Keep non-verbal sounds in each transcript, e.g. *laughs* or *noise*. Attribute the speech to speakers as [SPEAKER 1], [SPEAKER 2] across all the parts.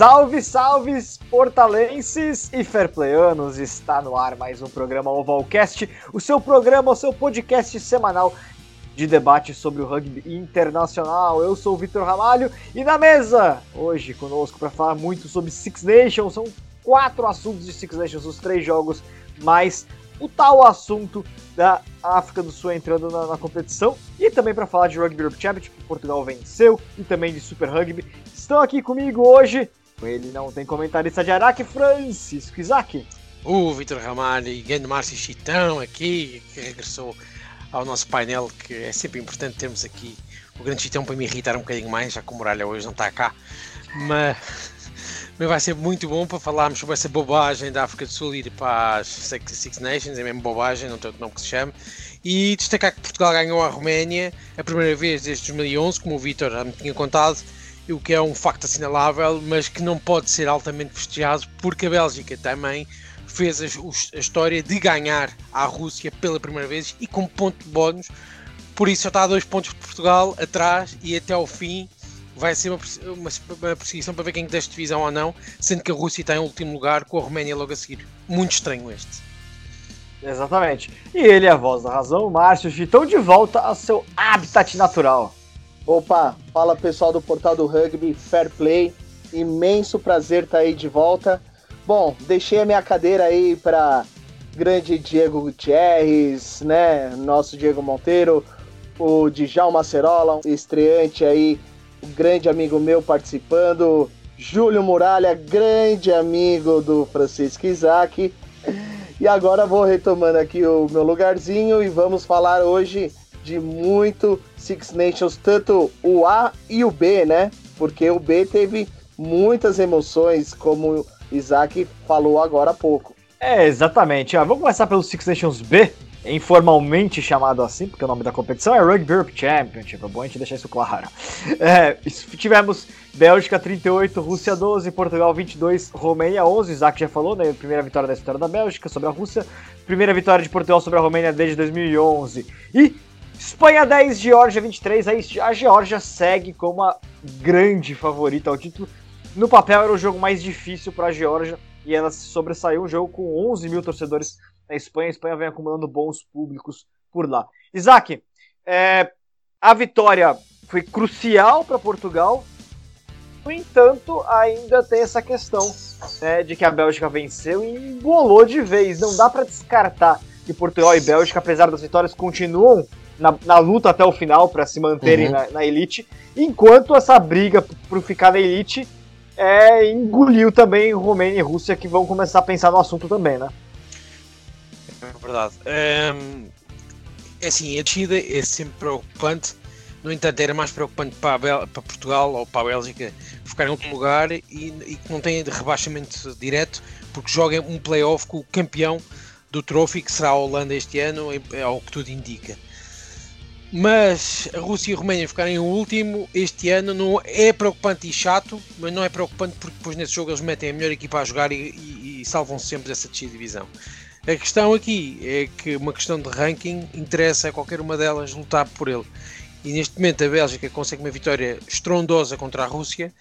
[SPEAKER 1] Salve, salve, portalenses e fairplayanos! Está no ar mais um programa Ovalcast, o seu programa, o seu podcast semanal de debate sobre o rugby internacional. Eu sou o Vitor Ramalho e na mesa, hoje conosco para falar muito sobre Six Nations, são quatro assuntos de Six Nations, os três jogos, mais o tal assunto da África do Sul entrando na, na competição e também para falar de Rugby Europe Championship, que Portugal venceu, e também de Super Rugby. Estão aqui comigo hoje, ele não tem comentarista de Araque, Francisco Isaac.
[SPEAKER 2] O Vitor Ramalho e grande Márcio Chitão aqui, que regressou ao nosso painel, que é sempre importante termos aqui o grande Chitão para me irritar um bocadinho mais, já que o Muralha hoje não está cá. Mas mas vai ser muito bom para falarmos sobre essa bobagem da África do Sul ir para as Six Nations, é mesmo bobagem, não tem outro nome que se chame. E destacar que Portugal ganhou a Roménia a primeira vez desde 2011, como o Vitor já me tinha contado, o que é um facto assinalável, mas que não pode ser altamente festejado porque a Bélgica também fez a, a história de ganhar à Rússia pela primeira vez e com ponto de bónus. Por isso já está a dois pontos de Portugal atrás e até ao fim vai ser uma, uma, uma perseguição para ver quem desta divisão ou não, sendo que a Rússia está em último lugar com a Roménia logo a seguir. Muito estranho este.
[SPEAKER 1] Exatamente. E ele é a voz da razão, Márcio Gitão, de volta ao seu habitat natural.
[SPEAKER 3] Opa, fala pessoal do portal do rugby, Fair Play, imenso prazer estar tá aí de volta. Bom, deixei a minha cadeira aí para grande Diego Gutierrez, né, nosso Diego Monteiro, o Djalma Cerola, estreante aí grande amigo meu participando, Júlio Muralha, grande amigo do Francisco Isaac. E agora vou retomando aqui o meu lugarzinho e vamos falar hoje de muito Six Nations, tanto o A e o B, né? Porque o B teve muitas emoções, como Isaac falou agora há pouco.
[SPEAKER 1] É, exatamente. Ah, vamos começar pelo Six Nations B, informalmente chamado assim, porque o nome da competição é Rugby Europe Championship, é bom a gente deixar isso claro. É, tivemos Bélgica 38, Rússia 12, Portugal 22, Romênia 11, Isaac já falou, né, primeira vitória da história da Bélgica sobre a Rússia, primeira vitória de Portugal sobre a Romênia desde 2011, e Espanha 10, Geórgia 23, aí a Geórgia segue como a grande favorita ao título, no papel era o jogo mais difícil para a Geórgia, e ela sobressaiu, um jogo com 11 mil torcedores na Espanha. A Espanha vem acumulando bons públicos por lá. Isaac, é, a vitória foi crucial para Portugal. No entanto, ainda tem essa questão né, de que a Bélgica venceu e embolou de vez. Não dá para descartar que Portugal e Bélgica, apesar das vitórias, continuam na, na luta até o final para se manterem uhum. na, na, elite, enquanto essa briga por ficar na elite é, engoliu também Romênia e Rússia, que vão começar a pensar no assunto também, né?
[SPEAKER 2] É verdade. Um, é assim, a descida é sempre preocupante. No entanto, era mais preocupante para, Bel para Portugal ou para a Bélgica ficar em último lugar e, e que não tenha de rebaixamento direto, porque joga um playoff com o campeão do Trophy, que será a Holanda este ano, é o que tudo indica. Mas a Rússia e a Roménia ficarem em último este ano não é preocupante e chato, mas não é preocupante porque depois nesse jogo eles metem a melhor equipa a jogar e, e, e salvam -se sempre dessa divisão. A questão aqui é que uma questão de ranking interessa a qualquer uma delas lutar por ele. E neste momento a Bélgica consegue uma vitória estrondosa contra a Rússia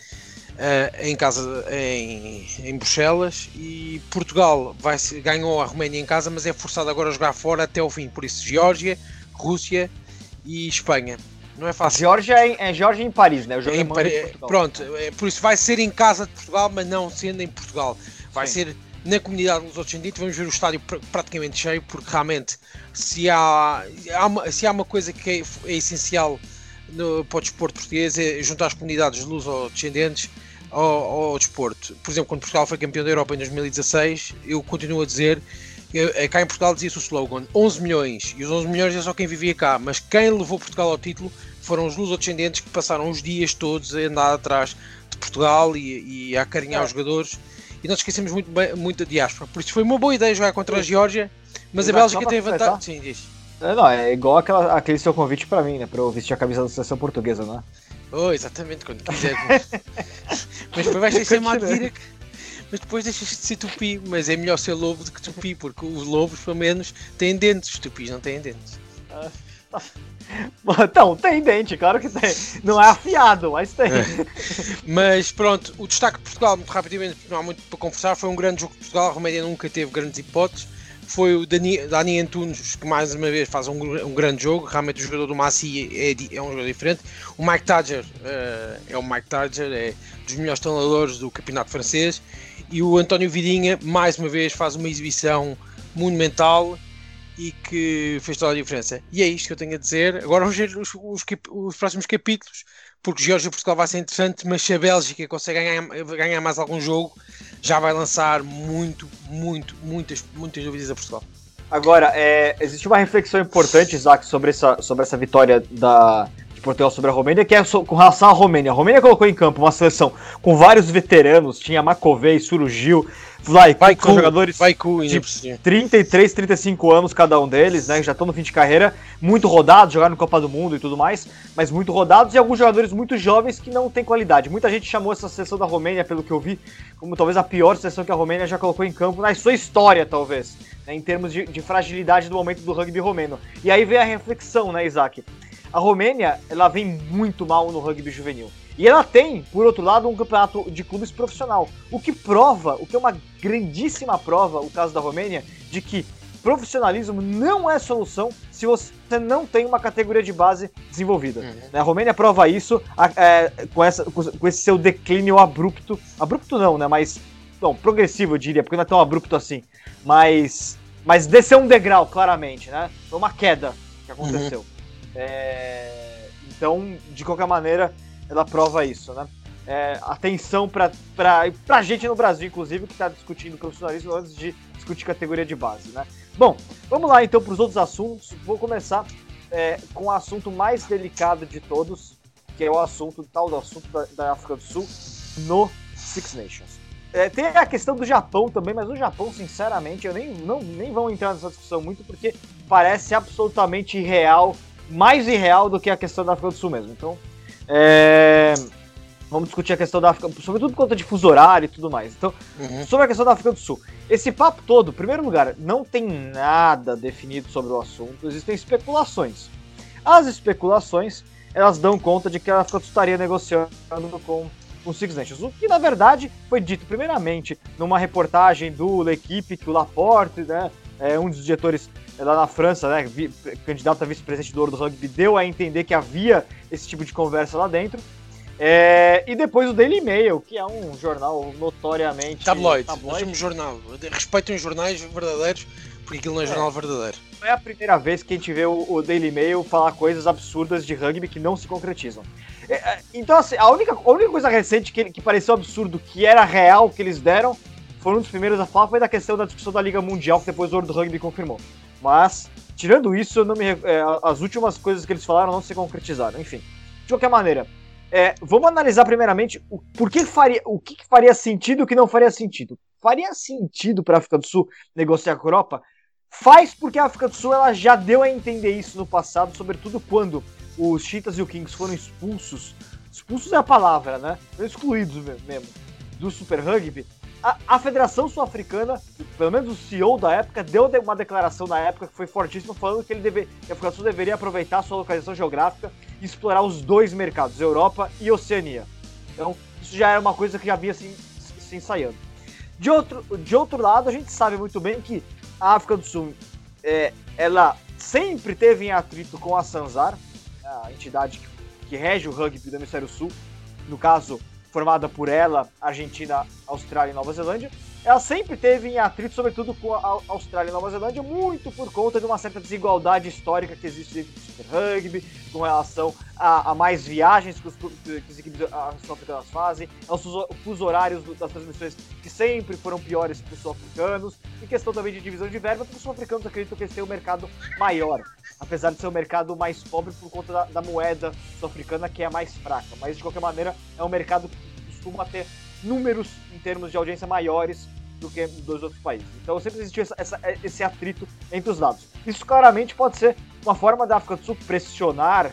[SPEAKER 2] uh, em casa em, em Bruxelas e Portugal vai, ganhou a Roménia em casa, mas é forçado agora a jogar fora até o fim. Por isso, Geórgia, Rússia e Espanha. Não é fácil.
[SPEAKER 1] Geórgia é, é Geórgia em Paris, né? O
[SPEAKER 2] jogo é em Paris. Pronto, é, por isso vai ser em casa de Portugal, mas não sendo em Portugal. Vai Sim. ser na comunidade dos outros Ascendidos, vamos ver o estádio pr praticamente cheio, porque realmente se há, há uma, se há uma coisa que é, é essencial no, para o desporto português é juntar as comunidades luso-descendentes ao, ao desporto. Por exemplo, quando Portugal foi campeão da Europa em 2016, eu continuo a dizer, cá em Portugal dizia-se o slogan 11 milhões, e os 11 milhões é só quem vivia cá, mas quem levou Portugal ao título foram os luso-descendentes que passaram os dias todos a andar atrás de Portugal e, e a acarinhar é. os jogadores e nós esquecemos muito, bem, muito da diáspora. Por isso foi uma boa ideia jogar contra a Geórgia, mas a Bélgica tem vantagem. Sim, diz.
[SPEAKER 1] É, não, é igual aquela, aquele seu convite para mim, né? Para eu vestir a camisa da seleção portuguesa, né?
[SPEAKER 2] Oh, exatamente, quando quiser. mas depois vais ter ser uma advira mas depois deixas de ser tupi. Mas é melhor ser lobo do que tupi, porque os lobos, pelo menos, têm dentes, os tupis não têm dentes.
[SPEAKER 1] Ah, *laughs* Então, tem dente, claro que tem. Não é afiado, mas tem. É.
[SPEAKER 2] Mas pronto, o destaque de Portugal, muito rapidamente, não há muito para conversar, foi um grande jogo de Portugal. A Roménia nunca teve grandes hipóteses. Foi o Dani, Dani Antunes que mais uma vez faz um, um grande jogo. Realmente o jogador do Massi é, é um jogador diferente. O Mike Tadger uh, é o Mike Tadger, é dos melhores treinadores do campeonato francês. E o António Vidinha, mais uma vez, faz uma exibição monumental e que fez toda a diferença. E é isto que eu tenho a dizer. Agora vamos ver os, os, os próximos capítulos, porque Geórgia e Portugal vai ser interessante, mas se a Bélgica consegue ganhar, ganhar mais algum jogo, já vai lançar muito, muito, muitas, muitas dúvidas a Portugal.
[SPEAKER 1] Agora, é, existe uma reflexão importante, Isaac, sobre essa, sobre essa vitória da, de Portugal sobre a Romênia, que é com relação à Romênia. A Romênia colocou em campo uma seleção com vários veteranos, tinha Macovei, Surugil, Vlaiku,
[SPEAKER 2] vai são jogadores Vaiku,
[SPEAKER 1] de 33, 35 anos cada um deles, né? Já estão no fim de carreira, muito rodados, jogaram Copa do Mundo e tudo mais, mas muito rodados e alguns jogadores muito jovens que não têm qualidade. Muita gente chamou essa seleção da Romênia, pelo que eu vi, como talvez a pior seleção que a Romênia já colocou em campo na sua história, talvez, né? em termos de, de fragilidade do momento do rugby romeno. E aí vem a reflexão, né, Isaac? A Romênia, ela vem muito mal no rugby juvenil. E ela tem, por outro lado, um campeonato de clubes profissional. O que prova, o que é uma grandíssima prova, o caso da Romênia, de que profissionalismo não é solução se você não tem uma categoria de base desenvolvida. Uhum. A Romênia prova isso é, com, essa, com esse seu declínio abrupto. Abrupto não, né? Mas. Não, progressivo, eu diria, porque não é tão abrupto assim. Mas. Mas desceu um degrau, claramente, né? Foi uma queda que aconteceu. Uhum. É, então, de qualquer maneira, ela prova isso, né? É, atenção para a gente no Brasil, inclusive, que está discutindo profissionalismo antes de discutir categoria de base, né? Bom, vamos lá então para os outros assuntos. Vou começar é, com o assunto mais delicado de todos, que é o assunto tal do assunto da, da África do Sul no Six Nations. É, tem a questão do Japão também, mas o Japão, sinceramente, eu nem, não, nem vão entrar nessa discussão muito, porque parece absolutamente irreal, mais irreal do que a questão da África do Sul mesmo. Então, é... Vamos discutir a questão da África, sobretudo por conta de fuso horário e tudo mais. Então, uhum. sobre a questão da África do Sul. Esse papo todo, em primeiro lugar, não tem nada definido sobre o assunto, existem especulações. As especulações, elas dão conta de que a África do Sul estaria negociando com o Six Nations. O que, na verdade, foi dito primeiramente numa reportagem do L'Equipe, que o Laporte, né, é um dos diretores lá na França, né, candidato a vice-presidente do Ouro do Rugby, deu a entender que havia esse tipo de conversa lá dentro. É, e depois o Daily Mail, que é um jornal notoriamente.
[SPEAKER 2] Tabloide. tabloide. Nós jornal. Respeitem os jornais verdadeiros, porque aquilo não é, é jornal verdadeiro.
[SPEAKER 1] Não é a primeira vez que a gente vê o, o, Daily Mail falar coisas absurdas de rugby que não se concretizam. É, é então, assim, a única, a única coisa recente que, que pareceu absurdo, que era real que eles deram, foram um dos primeiros a falar, foi da questão da discussão da Liga Mundial, que depois o Ouro do Rugby confirmou. Mas, tirando isso, me, é, as últimas coisas que eles falaram não se concretizaram. Enfim, de qualquer maneira, é, vamos analisar primeiramente o, por que faria, o que faria sentido e o que não faria sentido. Faria sentido para a África do Sul negociar com a Europa? Faz porque a África do Sul ela já deu a entender isso no passado, sobretudo quando os Cheetahs e o Kings foram expulsos. Expulsos é a palavra, né? Excluídos mesmo do Super Rugby a, a Federação Sul-Africana, pelo menos o CEO da época, deu uma declaração na época que foi fortíssima, falando que, ele deve, que a Sul deveria aproveitar a sua localização geográfica e explorar os dois mercados, Europa e Oceania. Então, isso já era uma coisa que já vinha se, se ensaiando. De outro, de outro lado, a gente sabe muito bem que a África do Sul, é, ela sempre teve em atrito com a Sanzar, a entidade que, que rege o rugby do Hemisfério Sul, no caso, formada por ela, Argentina, Austrália e Nova Zelândia, ela sempre teve em atrito, sobretudo com a Austrália e Nova Zelândia, muito por conta de uma certa desigualdade histórica que existe dentro do Super Rugby, com relação a, a mais viagens que, os, que as equipes sul-africanas fazem, aos fuso horários das transmissões que sempre foram piores para os sul-africanos, e questão também de divisão de verba, porque os sul-africanos acreditam que eles têm um mercado maior, apesar de ser um mercado mais pobre por conta da, da moeda sul-africana que é mais fraca. Mas de qualquer maneira, é um mercado que costuma ter números em termos de audiência maiores do que dos outros países. Então sempre existiu essa, essa, esse atrito entre os lados. Isso claramente pode ser uma forma da África do Sul pressionar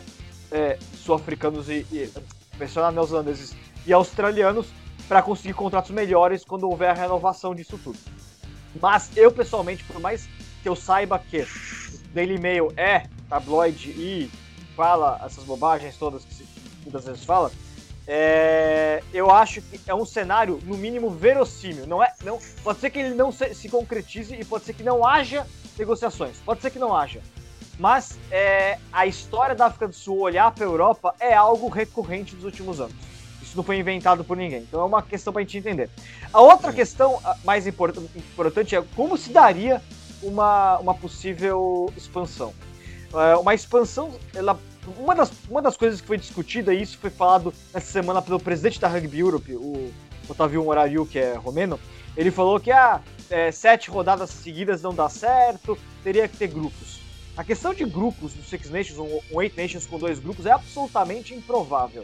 [SPEAKER 1] é, sul-africanos e, e pressionar neozelandeses e australianos para conseguir contratos melhores quando houver a renovação disso tudo. Mas eu pessoalmente, por mais que eu saiba que Daily Mail é tabloide e fala essas bobagens todas que se, muitas vezes fala, é, eu acho que é um cenário, no mínimo, verossímil. Não é, não, pode ser que ele não se, se concretize e pode ser que não haja negociações. Pode ser que não haja. Mas é, a história da África do Sul olhar para a Europa é algo recorrente dos últimos anos. Isso não foi inventado por ninguém. Então é uma questão para a gente entender. A outra questão mais importante é como se daria uma, uma possível expansão. É, uma expansão, ela uma das, uma das coisas que foi discutida, e isso foi falado essa semana pelo presidente da Rugby Europe, o Otávio Morariu, que é romeno, ele falou que ah, é, sete rodadas seguidas não dá certo, teria que ter grupos. A questão de grupos no Six Nations, um, um Eight Nations com dois grupos, é absolutamente improvável.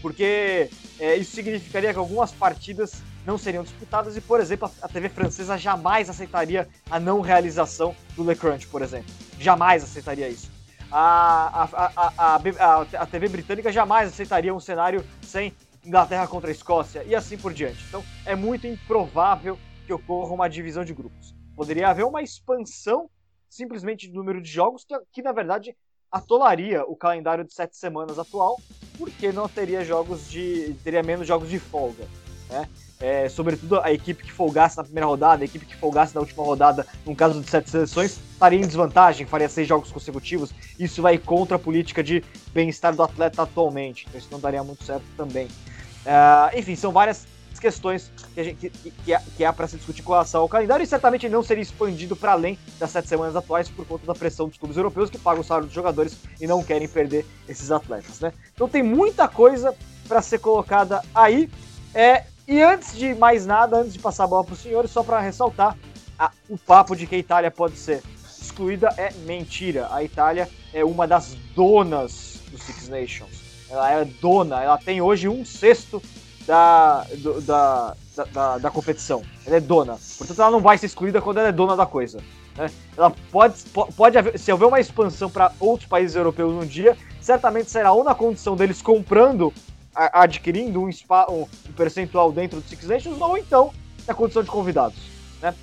[SPEAKER 1] Porque é, isso significaria que algumas partidas não seriam disputadas e, por exemplo, a TV francesa jamais aceitaria a não realização do Le Crunch, por exemplo. Jamais aceitaria isso a, a, a, a, TV britânica jamais aceitaria um cenário sem Inglaterra contra a Escócia e assim por diante. Então é muito improvável que ocorra uma divisão de grupos. Poderia haver uma expansão simplesmente do número de jogos, que, que na verdade atolaria o calendário de sete semanas atual, porque não teria jogos de. teria menos jogos de folga. Né? É, sobretudo a equipe que folgasse na primeira rodada, a equipe que folgasse na última rodada, no caso de sete seleções, estaria em desvantagem, faria seis jogos consecutivos. Isso vai contra a política de bem-estar do atleta atualmente, então isso não daria muito certo também. Uh, enfim, são várias questões que, gente, que, que, que há para se discutir com relação ao calendário e certamente não seria expandido para além das sete semanas atuais por conta da pressão dos clubes europeus que pagam o salário dos jogadores e não querem perder esses atletas, né? Então tem muita coisa para ser colocada aí. É, e antes de mais nada, antes de passar a bola para os senhores, só para ressaltar, a, o papo de que a Itália pode ser excluída é mentira. A Itália é uma das donas do Six Nations. Ela é dona, ela tem hoje um sexto da, do, da, da, da, da, competição. Ela é dona. Portanto, ela não vai ser excluída quando ela é dona da coisa. Né? Ela pode, pode haver, se houver uma expansão para outros países europeus um dia, certamente será ou na condição deles comprando adquirindo um, spa, um, percentual dentro do Six Nations ou então na condição de convidados, né?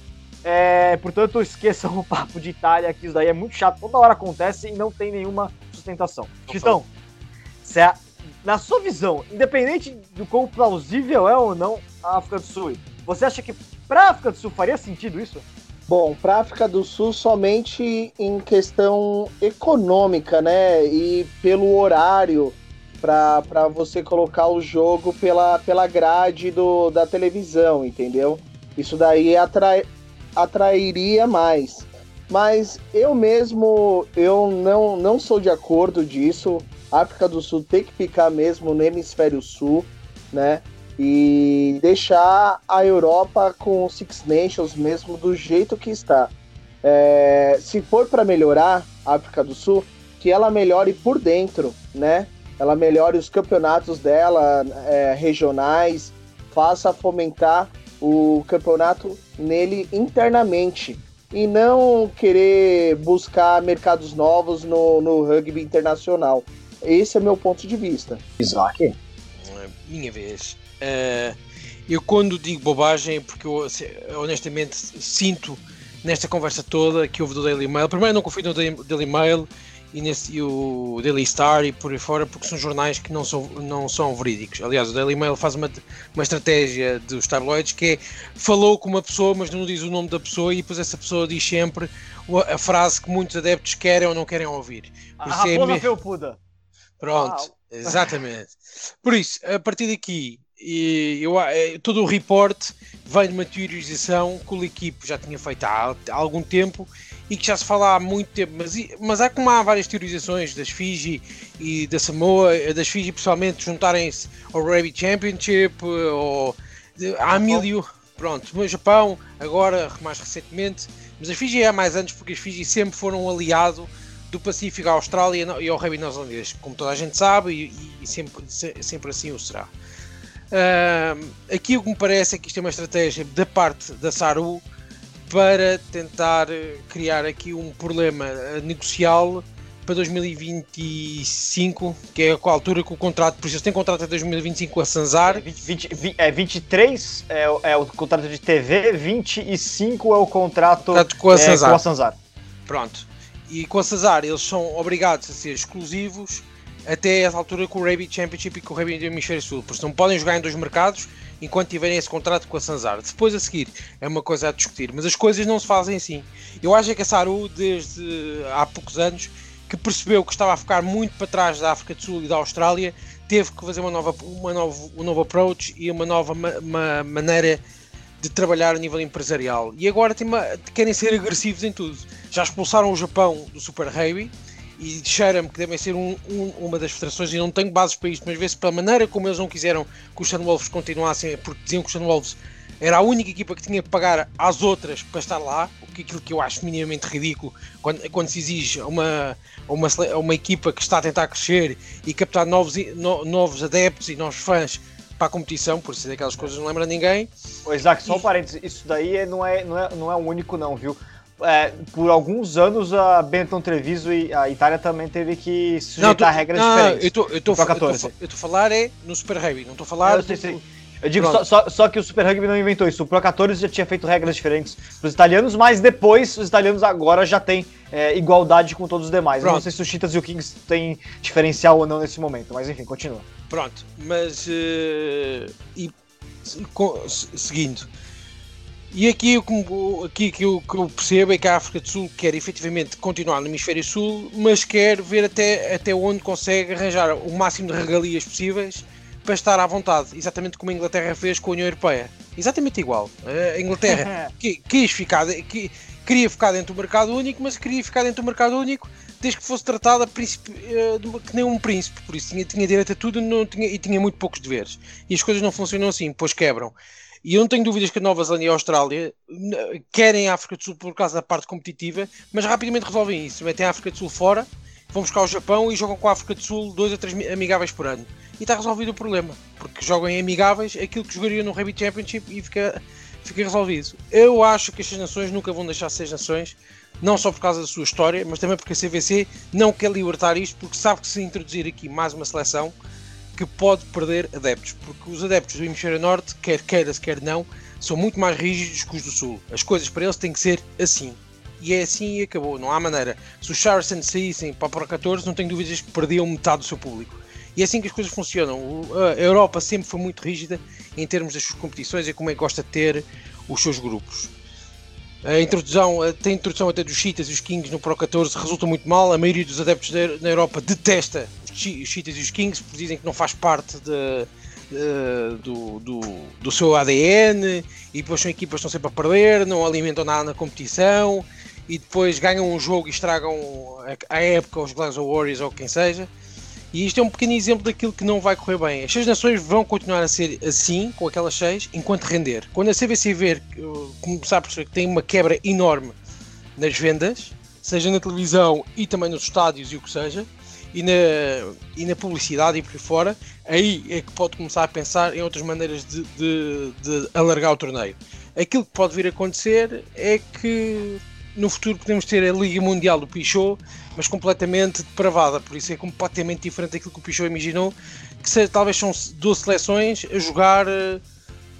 [SPEAKER 1] É, portanto, esqueçam *laughs* o papo de Itália, que isso daí é muito chato, toda hora acontece e não tem nenhuma sustentação. Então, é, na sua visão, independente do quão plausível é ou não a África do Sul, você acha que para a África do Sul faria sentido isso?
[SPEAKER 3] Bom, para a África do Sul somente em questão econômica, né? E pelo horário para você colocar o jogo pela, pela grade do, da televisão, entendeu? Isso daí atrai, atrairia mais. Mas eu mesmo, eu não, não sou de acordo disso. A África do Sul tem que ficar mesmo no hemisfério sul, né? E deixar a Europa com o Six Nations mesmo do jeito que está. É, se for para melhorar a África do Sul, que ela melhore por dentro, né? Ela melhore os campeonatos dela, é, regionais, faça fomentar o campeonato nele internamente e não querer buscar mercados novos no, no rugby internacional. Esse é meu ponto de vista.
[SPEAKER 1] Isaac?
[SPEAKER 2] Minha vez. Uh, eu quando digo bobagem é porque eu honestamente sinto nesta conversa toda que houve do Daily Mail. Primeiro não confio no Daily Mail e, nesse, e o Daily Star e por aí fora, porque são jornais que não são, não são verídicos. Aliás, o Daily Mail faz uma, uma estratégia dos tabloides que é falou com uma pessoa, mas não diz o nome da pessoa, e depois essa pessoa diz sempre a frase que muitos adeptos querem ou não querem ouvir.
[SPEAKER 1] Por a raposa é felpuda.
[SPEAKER 2] Pronto, Uau. *laughs* exatamente. Por isso, a partir daqui, eu, eh, todo o report vem de uma teorização que o equipe já tinha feito há, há algum tempo e que já se fala há muito tempo, mas, mas há como há várias teorizações das Fiji e da Samoa, das Fiji pessoalmente juntarem-se ao Rugby Championship, ou há milho, pronto, no Japão, agora mais recentemente, mas as Fiji há mais anos porque as Fiji sempre foram um aliado do Pacífico à Austrália e ao rugby neozelandês, como toda a gente sabe, e, e sempre, sempre assim o será. Uh, aqui o que me parece é que isto é uma estratégia da parte da Saru para tentar eh, criar aqui um problema eh, negocial para 2025, que é a altura que o contrato, por isso tem contrato até 2025 com a Sanzar.
[SPEAKER 1] É, 20, 20, é 23 é, é, o contrato de TV, 25 é o contrato, contrato
[SPEAKER 2] com, a
[SPEAKER 1] é, com a Sanzar.
[SPEAKER 2] Pronto. E com a Cesar eles são obrigados a ser exclusivos até essa altura com o Rugby Championship e com o Rugby Hemisfério Sul, porque não podem jogar em dois mercados enquanto tiverem esse contrato com a Sanzar. Depois a seguir é uma coisa a discutir, mas as coisas não se fazem assim. Eu acho que a Saru, desde há poucos anos, que percebeu que estava a ficar muito para trás da África do Sul e da Austrália, teve que fazer uma nova, uma nova, um novo approach e uma nova ma uma maneira de trabalhar a nível empresarial. E agora uma, querem ser agressivos em tudo. Já expulsaram o Japão do Super Rugby e cheira-me que devem ser um, um, uma das federações, e não tenho bases para isto, mas vê-se pela maneira como eles não quiseram que os Sunwolves continuassem, porque diziam que os Sunwolves era a única equipa que tinha que pagar às outras para estar lá, o que aquilo que eu acho minimamente ridículo quando, quando se exige uma, uma, uma equipa que está a tentar crescer e captar novos, no, novos adeptos e novos fãs para a competição, por isso é daquelas coisas não lembra ninguém.
[SPEAKER 1] Ô Isaac, só um parênteses, isso daí não é, não é, não é o único não, viu? É, por alguns anos a Benetton Treviso e a Itália também teve que sujeitar não, tô, regras não, diferentes.
[SPEAKER 2] Eu tô, eu tô, eu estou a falar é no Super Rugby, não estou a falar. Eu,
[SPEAKER 1] sei, sei. eu digo só, só, só, que o Super Rugby não inventou isso. O Pro 14 já tinha feito regras diferentes para os italianos, mas depois os italianos agora já têm é, igualdade com todos os demais. Pronto. Eu não sei se os Cheetahs e o Kings têm diferencial ou não nesse momento, mas enfim, continua.
[SPEAKER 2] Pronto, mas uh, e, seguindo. E aqui, aqui que, eu, que eu percebo é que a África do Sul quer efetivamente continuar no Hemisfério Sul, mas quer ver até, até onde consegue arranjar o máximo de regalias possíveis para estar à vontade, exatamente como a Inglaterra fez com a União Europeia. Exatamente igual. A Inglaterra *laughs* quis ficar, queria ficar dentro do mercado único, mas queria ficar dentro do mercado único desde que fosse tratada príncipe, eh, que nem um príncipe, por isso tinha, tinha direito a tudo não tinha, e tinha muito poucos deveres. E as coisas não funcionam assim, pois quebram. E eu não tenho dúvidas que a Nova Zelândia e a Austrália querem a África do Sul por causa da parte competitiva, mas rapidamente resolvem isso. Metem a África do Sul fora, vão buscar o Japão e jogam com a África do Sul dois a três amigáveis por ano. E está resolvido o problema, porque jogam em amigáveis aquilo que jogariam no Rugby Championship e fica, fica resolvido. Eu acho que estas nações nunca vão deixar de ser nações, não só por causa da sua história, mas também porque a CVC não quer libertar isto, porque sabe que se introduzir aqui mais uma seleção que pode perder adeptos, porque os adeptos do Hemisfério Norte, quer queira-se, quer não, são muito mais rígidos que os do Sul. As coisas para eles têm que ser assim. E é assim e acabou, não há maneira. Se os Saracens saíssem para Pro 14, não tenho dúvidas que perdiam metade do seu público. E é assim que as coisas funcionam. A Europa sempre foi muito rígida em termos das suas competições e como é que gosta de ter os seus grupos. A introdução, a introdução até dos Cheetahs e os Kings no Pro 14 resulta muito mal. A maioria dos adeptos na Europa detesta os Cheetahs e os Kings dizem que não faz parte de, de, do, do, do, seu ADN e depois são equipas que estão sempre a perder, não alimentam nada na competição e depois ganham um jogo e estragam a, a época os Glasgow Warriors ou quem seja. E isto é um pequeno exemplo daquilo que não vai correr bem. As seis nações vão continuar a ser assim, com aquelas seis, enquanto render. Quando a CVC ver, começar a perceber que tem uma quebra enorme nas vendas, seja na televisão e também nos estádios e o que seja, e na, e na publicidade e por aí fora, aí é que pode começar a pensar em outras maneiras de, de, de alargar o torneio. Aquilo que pode vir a acontecer é que no futuro podemos ter a Liga Mundial do Pichot, mas completamente depravada, por isso é completamente diferente daquilo que o Pichot imaginou, que talvez são 12 seleções a jogar uh,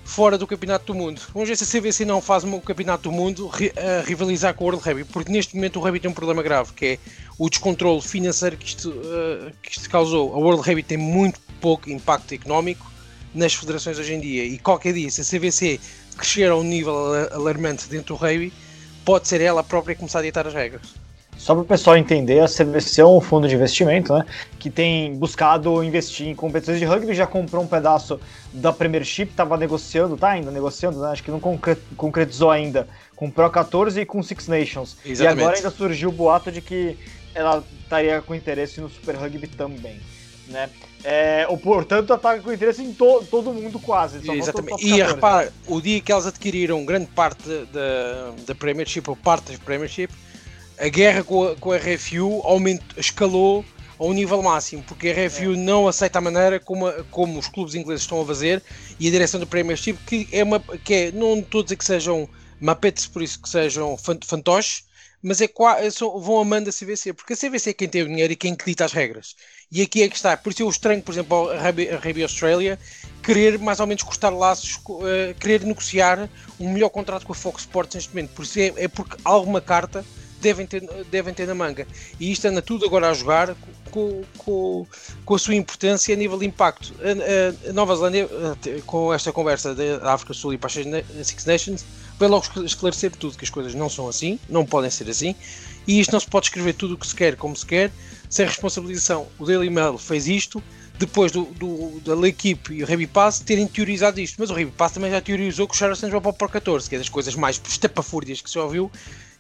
[SPEAKER 2] fora do Campeonato do Mundo. Vamos ver se a CVC não faz um Campeonato do Mundo a rivalizar com o World Rugby, porque neste momento o Rugby tem um problema grave, que é o descontrole financeiro que isto, uh, que isto causou. A World Rugby tem muito pouco impacto económico nas federações hoje em dia e qualquer dia, se a CVC crescer a um nível alarmante dentro do rugby, pode ser ela própria começar a ditar as regras.
[SPEAKER 1] Só para o pessoal entender, a CVC é um fundo de investimento, né? Que tem buscado investir em competições de rugby, já comprou um pedaço da Premiership, estava negociando, tá ainda negociando, né? Acho que não concretizou ainda com Pro 14 e com Six Nations. Exatamente. E agora ainda surgiu o boato de que ela estaria com interesse no Super Rugby também, né? É, ou, portanto, está com interesse em to todo mundo quase.
[SPEAKER 2] Exatamente. E repara, o dia que elas adquiriram grande parte da, da Premiership, ou parte da Premiership, a guerra com a, com a RFU aumentou, escalou a um nível máximo, porque a RFU é. não aceita a maneira como, a, como os clubes ingleses estão a fazer e a direção do Premiership, que é uma que é, não estou a dizer que sejam mapetes, por isso que sejam fantoches, mas é, é vão amando a CVC, porque a CVC é quem tem o dinheiro e quem dita as regras. E aqui é que está. Por isso eu estranho, por exemplo, a Arabia Australia querer mais ou menos cortar laços, uh, querer negociar um melhor contrato com a Fox Sports neste momento. Por isso é, é porque alguma carta devem ter, devem ter na manga. E isto anda tudo agora a jogar com, com, com a sua importância a nível de impacto. A, a, Nova Zelândia, com esta conversa da África Sul e para as Six Nations, vai logo esclarecer tudo, que as coisas não são assim, não podem ser assim, e isto não se pode escrever tudo o que se quer, como se quer, sem responsabilização. O Daily Mail fez isto, depois do, do, da equipe e o Heavy Pass terem teorizado isto, mas o Heavy Pass também já teorizou que o Saracens vai para o Pro 14, que é das coisas mais estapafúrdias que se ouviu,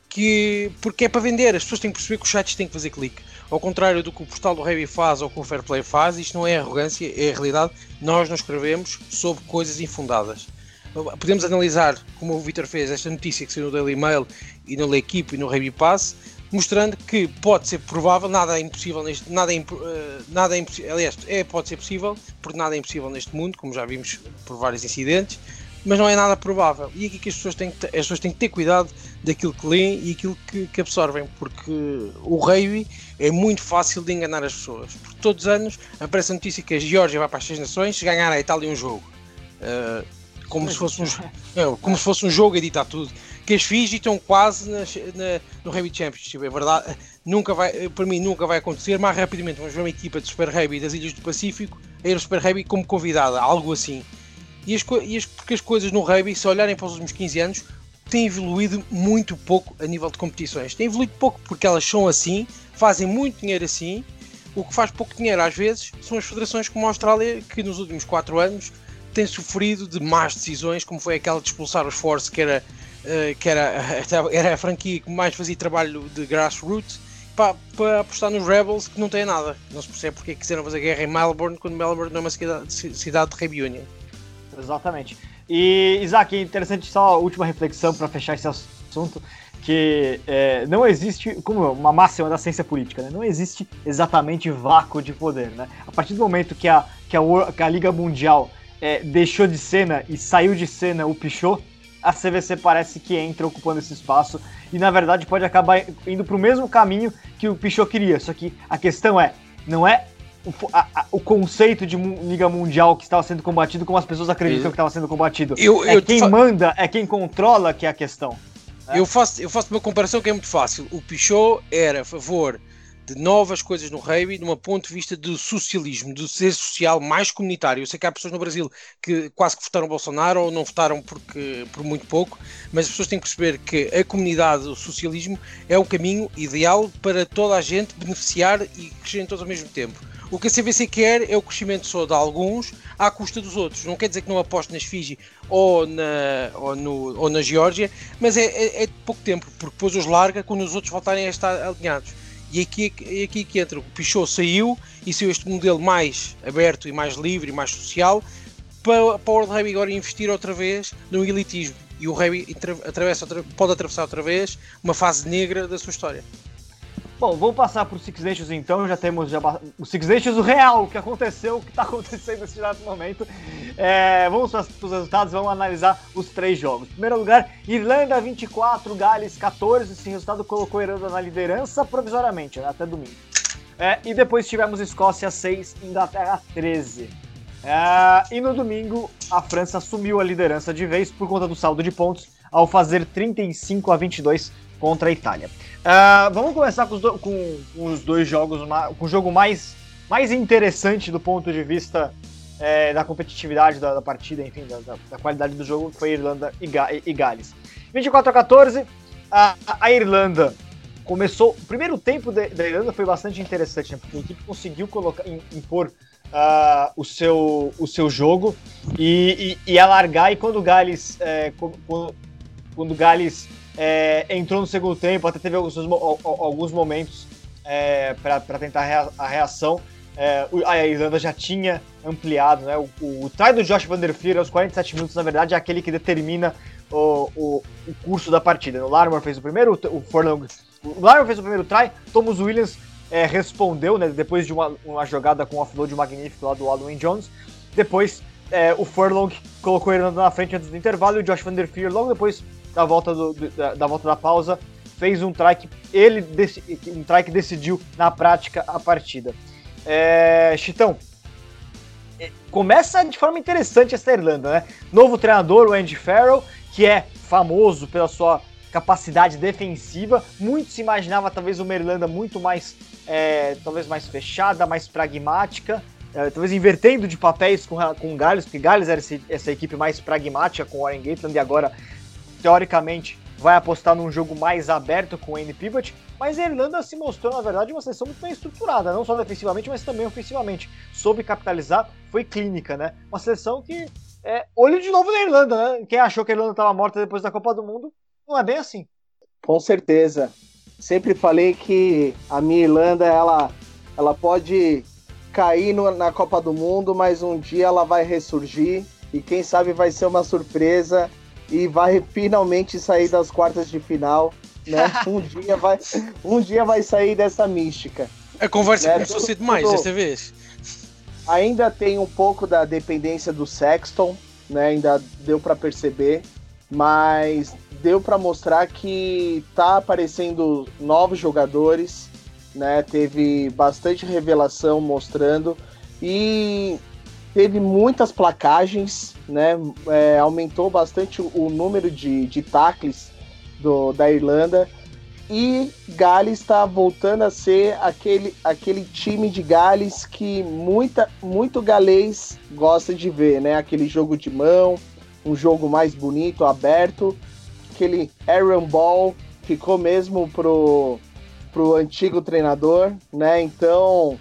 [SPEAKER 2] que, porque é para vender, as pessoas têm que perceber que os sites têm que fazer clique. Ao contrário do que o portal do Heavy faz ou que o Fair Play faz, isto não é arrogância, é a realidade. Nós não escrevemos sobre coisas infundadas. Podemos analisar, como o Vitor fez, esta notícia que saiu no Daily Mail e no L'Equipe e no Heavy Pass, mostrando que pode ser provável, nada é impossível neste, nada é, uh, nada é impossível, aliás, é, pode ser possível, porque nada é impossível neste mundo, como já vimos por vários incidentes, mas não é nada provável. E aqui que as pessoas têm que, as pessoas têm que ter cuidado daquilo que leem e aquilo que, que absorvem, porque o rugby é muito fácil de enganar as pessoas. Porque todos os anos aparece a notícia que a Geórgia vai para as seis nações se ganhar a Itália um jogo. Uh, como se fosse um, não, como se fosse um jogo a editar tudo que as Fiji estão quase na, na, no Rugby Championship. É verdade, nunca vai, para mim nunca vai acontecer. Mais rapidamente vamos ver uma equipa de Super Rugby das Ilhas do Pacífico a ir ao Super Rugby como convidada, algo assim. E as, e as, porque as coisas no rugby, se olharem para os últimos 15 anos, têm evoluído muito pouco a nível de competições. Têm evoluído pouco porque elas são assim, fazem muito dinheiro assim. O que faz pouco dinheiro às vezes são as federações como a Austrália, que nos últimos 4 anos têm sofrido de más decisões, como foi aquela de expulsar os Force, que era eh, que era, *laughs* era a franquia que mais fazia trabalho de grassroots, para, para apostar nos Rebels que não tem nada. Não se percebe porque é quiseram fazer guerra em Melbourne quando Melbourne não é uma cidade, cidade de reunion.
[SPEAKER 1] Exatamente. E, Isaac, interessante só a última reflexão para fechar esse assunto, que é, não existe, como uma máxima da ciência política, né? não existe exatamente vácuo de poder. Né? A partir do momento que a, que a, que a Liga Mundial é, deixou de cena e saiu de cena o Pichot, a CVC parece que entra ocupando esse espaço e na verdade pode acabar indo para o mesmo caminho que o Pichot queria. Só que a questão é, não é o, a, a, o conceito de Liga Mundial que estava sendo combatido como as pessoas acreditam que estava sendo combatido. Eu, é eu quem manda, é quem controla que é a questão.
[SPEAKER 2] Né? Eu, faço, eu faço uma comparação que é muito fácil. O Pichot era a favor de novas coisas no rugby, de um ponto de vista do socialismo, do ser social mais comunitário. Eu sei que há pessoas no Brasil que quase que votaram Bolsonaro ou não votaram porque, por muito pouco, mas as pessoas têm que perceber que a comunidade, o socialismo, é o caminho ideal para toda a gente beneficiar e crescer todos ao mesmo tempo. O que a CVC quer é o crescimento só de alguns à custa dos outros. Não quer dizer que não aposte nas Fiji ou na, ou no, ou na Geórgia, mas é, é, é de pouco tempo, porque depois os larga quando os outros voltarem a estar alinhados. E aqui, é aqui que entra, o Pichot saiu e saiu este modelo mais aberto e mais livre e mais social para, para o World Rugby agora investir outra vez no elitismo. E o Rugby atravessa, pode atravessar outra vez uma fase negra da sua história.
[SPEAKER 1] Bom, vamos passar para o Six Nations então. Já temos já, o Six Nations o real, o que aconteceu, o que está *laughs* acontecendo nesse exato momento. É, vamos para os resultados, vamos analisar os três jogos. Em primeiro lugar, Irlanda 24, Gales 14. Esse resultado colocou a Irlanda na liderança provisoriamente, né, até domingo. É, e depois tivemos Escócia 6, Inglaterra 13. É, e no domingo, a França assumiu a liderança de vez por conta do saldo de pontos ao fazer 35 a 22 contra a Itália. Uh, vamos começar com os, do, com, os, dois jogos, com o jogo mais, mais interessante do ponto de vista é, da competitividade da, da partida, enfim, da, da, da, qualidade do jogo, foi Irlanda e, Ga e Gales. 24 a 14, a, a, Irlanda começou. O primeiro tempo da, da Irlanda foi bastante interessante, né, porque a equipe conseguiu colocar, impor uh, o, seu, o seu jogo e, e, e alargar, e quando o Gales. É, quando, quando Gales é, entrou no segundo tempo, até teve alguns, alguns momentos é, para tentar a reação. É, a Irlanda já tinha ampliado, né? O, o, o try do Josh Van der aos 47 minutos, na verdade, é aquele que determina o, o, o curso da partida. O Larmor fez o primeiro, o Furlong. O Larmor fez o primeiro try, Thomas Williams é, respondeu, né? Depois de uma, uma jogada com um offload magnífico lá do Alwyn Jones. Depois é, o Furlong colocou a Irlanda na frente antes do intervalo e o Josh Van der logo depois da volta, do, da, da, volta da pausa, fez um try que ele um try que decidiu na prática a partida. É, Chitão, é, começa de forma interessante essa Irlanda, né? Novo treinador, o Andy Farrell, que é famoso pela sua capacidade defensiva. Muito se imaginava talvez uma Irlanda muito mais, é, talvez mais fechada, mais pragmática. É, talvez invertendo de papéis com, com Gales, porque Gales era esse, essa equipe mais pragmática com o Warren Gatland e agora, teoricamente, vai apostar num jogo mais aberto com o N Pivot, mas a Irlanda se mostrou, na verdade, uma seleção muito bem estruturada, não só defensivamente, mas também ofensivamente. Soube capitalizar, foi clínica, né? Uma seleção que é olho de novo na Irlanda, né? Quem achou que a Irlanda estava morta depois da Copa do Mundo, não é bem assim.
[SPEAKER 3] Com certeza. Sempre falei que a minha Irlanda, ela, ela pode cair no, na Copa do Mundo, mas um dia ela vai ressurgir e quem sabe vai ser uma surpresa e vai finalmente sair das quartas de final, né? *laughs* Um dia vai, um dia vai sair dessa mística.
[SPEAKER 2] A conversa né? a ser demais desta vez.
[SPEAKER 3] Ainda tem um pouco da dependência do Sexton, né? Ainda deu para perceber, mas deu para mostrar que tá aparecendo novos jogadores, né? Teve bastante revelação mostrando e teve muitas placagens, né? É, aumentou bastante o número de, de tackles do, da Irlanda. E Gales está voltando a ser aquele, aquele time de Gales que muita, muito galês gosta de ver, né? Aquele jogo de mão, um jogo mais bonito, aberto. Aquele Aaron Ball ficou mesmo pro, pro antigo treinador, né? Então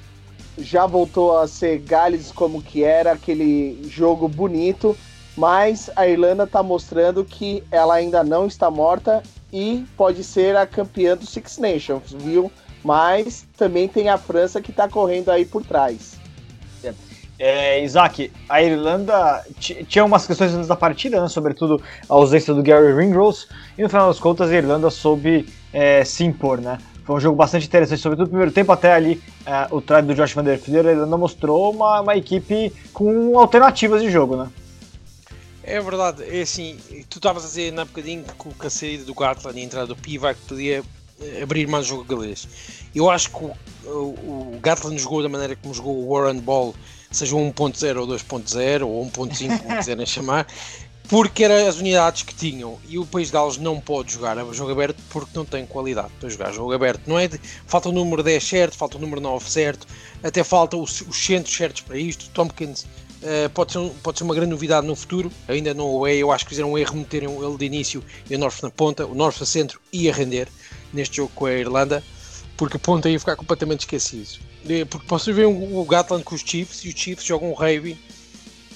[SPEAKER 3] já voltou a ser Gales como que era, aquele jogo bonito, mas a Irlanda está mostrando que ela ainda não está morta e pode ser a campeã do Six Nations, viu? Mas também tem a França que está correndo aí por trás.
[SPEAKER 1] É, Isaac, a Irlanda tinha umas questões antes da partida, né, sobretudo a ausência do Gary Ringrose, e no final das contas a Irlanda soube é, se impor, né? Foi um jogo bastante interessante, sobretudo no primeiro tempo, até ali é, o try do Josh Van Der ainda mostrou uma, uma equipe com alternativas de jogo, né?
[SPEAKER 2] É verdade, é assim, tu estavas a dizer na bocadinho que a saída do Gatland e a entrada do Pivac podia eh, abrir mais o jogo galês. Eu acho que o, o, o Gatland jogou da maneira como jogou o Warren Ball, seja 1.0 ou 2.0 ou 1.5, como *laughs* quiserem chamar, porque eram as unidades que tinham e o País de Gales não pode jogar a jogo aberto porque não tem qualidade para jogar jogo aberto. Não é de, falta o número 10 certo, falta o número 9 certo, até falta os, os centros certos para isto. Tompkins uh, pode, ser, pode ser uma grande novidade no futuro, ainda não o é. Eu acho que fizeram um erro meterem ele de início e o North na ponta, o North a centro ia render neste jogo com a Irlanda, porque a ponta ia ficar completamente esquecido. Porque posso ver o Gatland com os Chiefs e os Chiefs jogam um rugby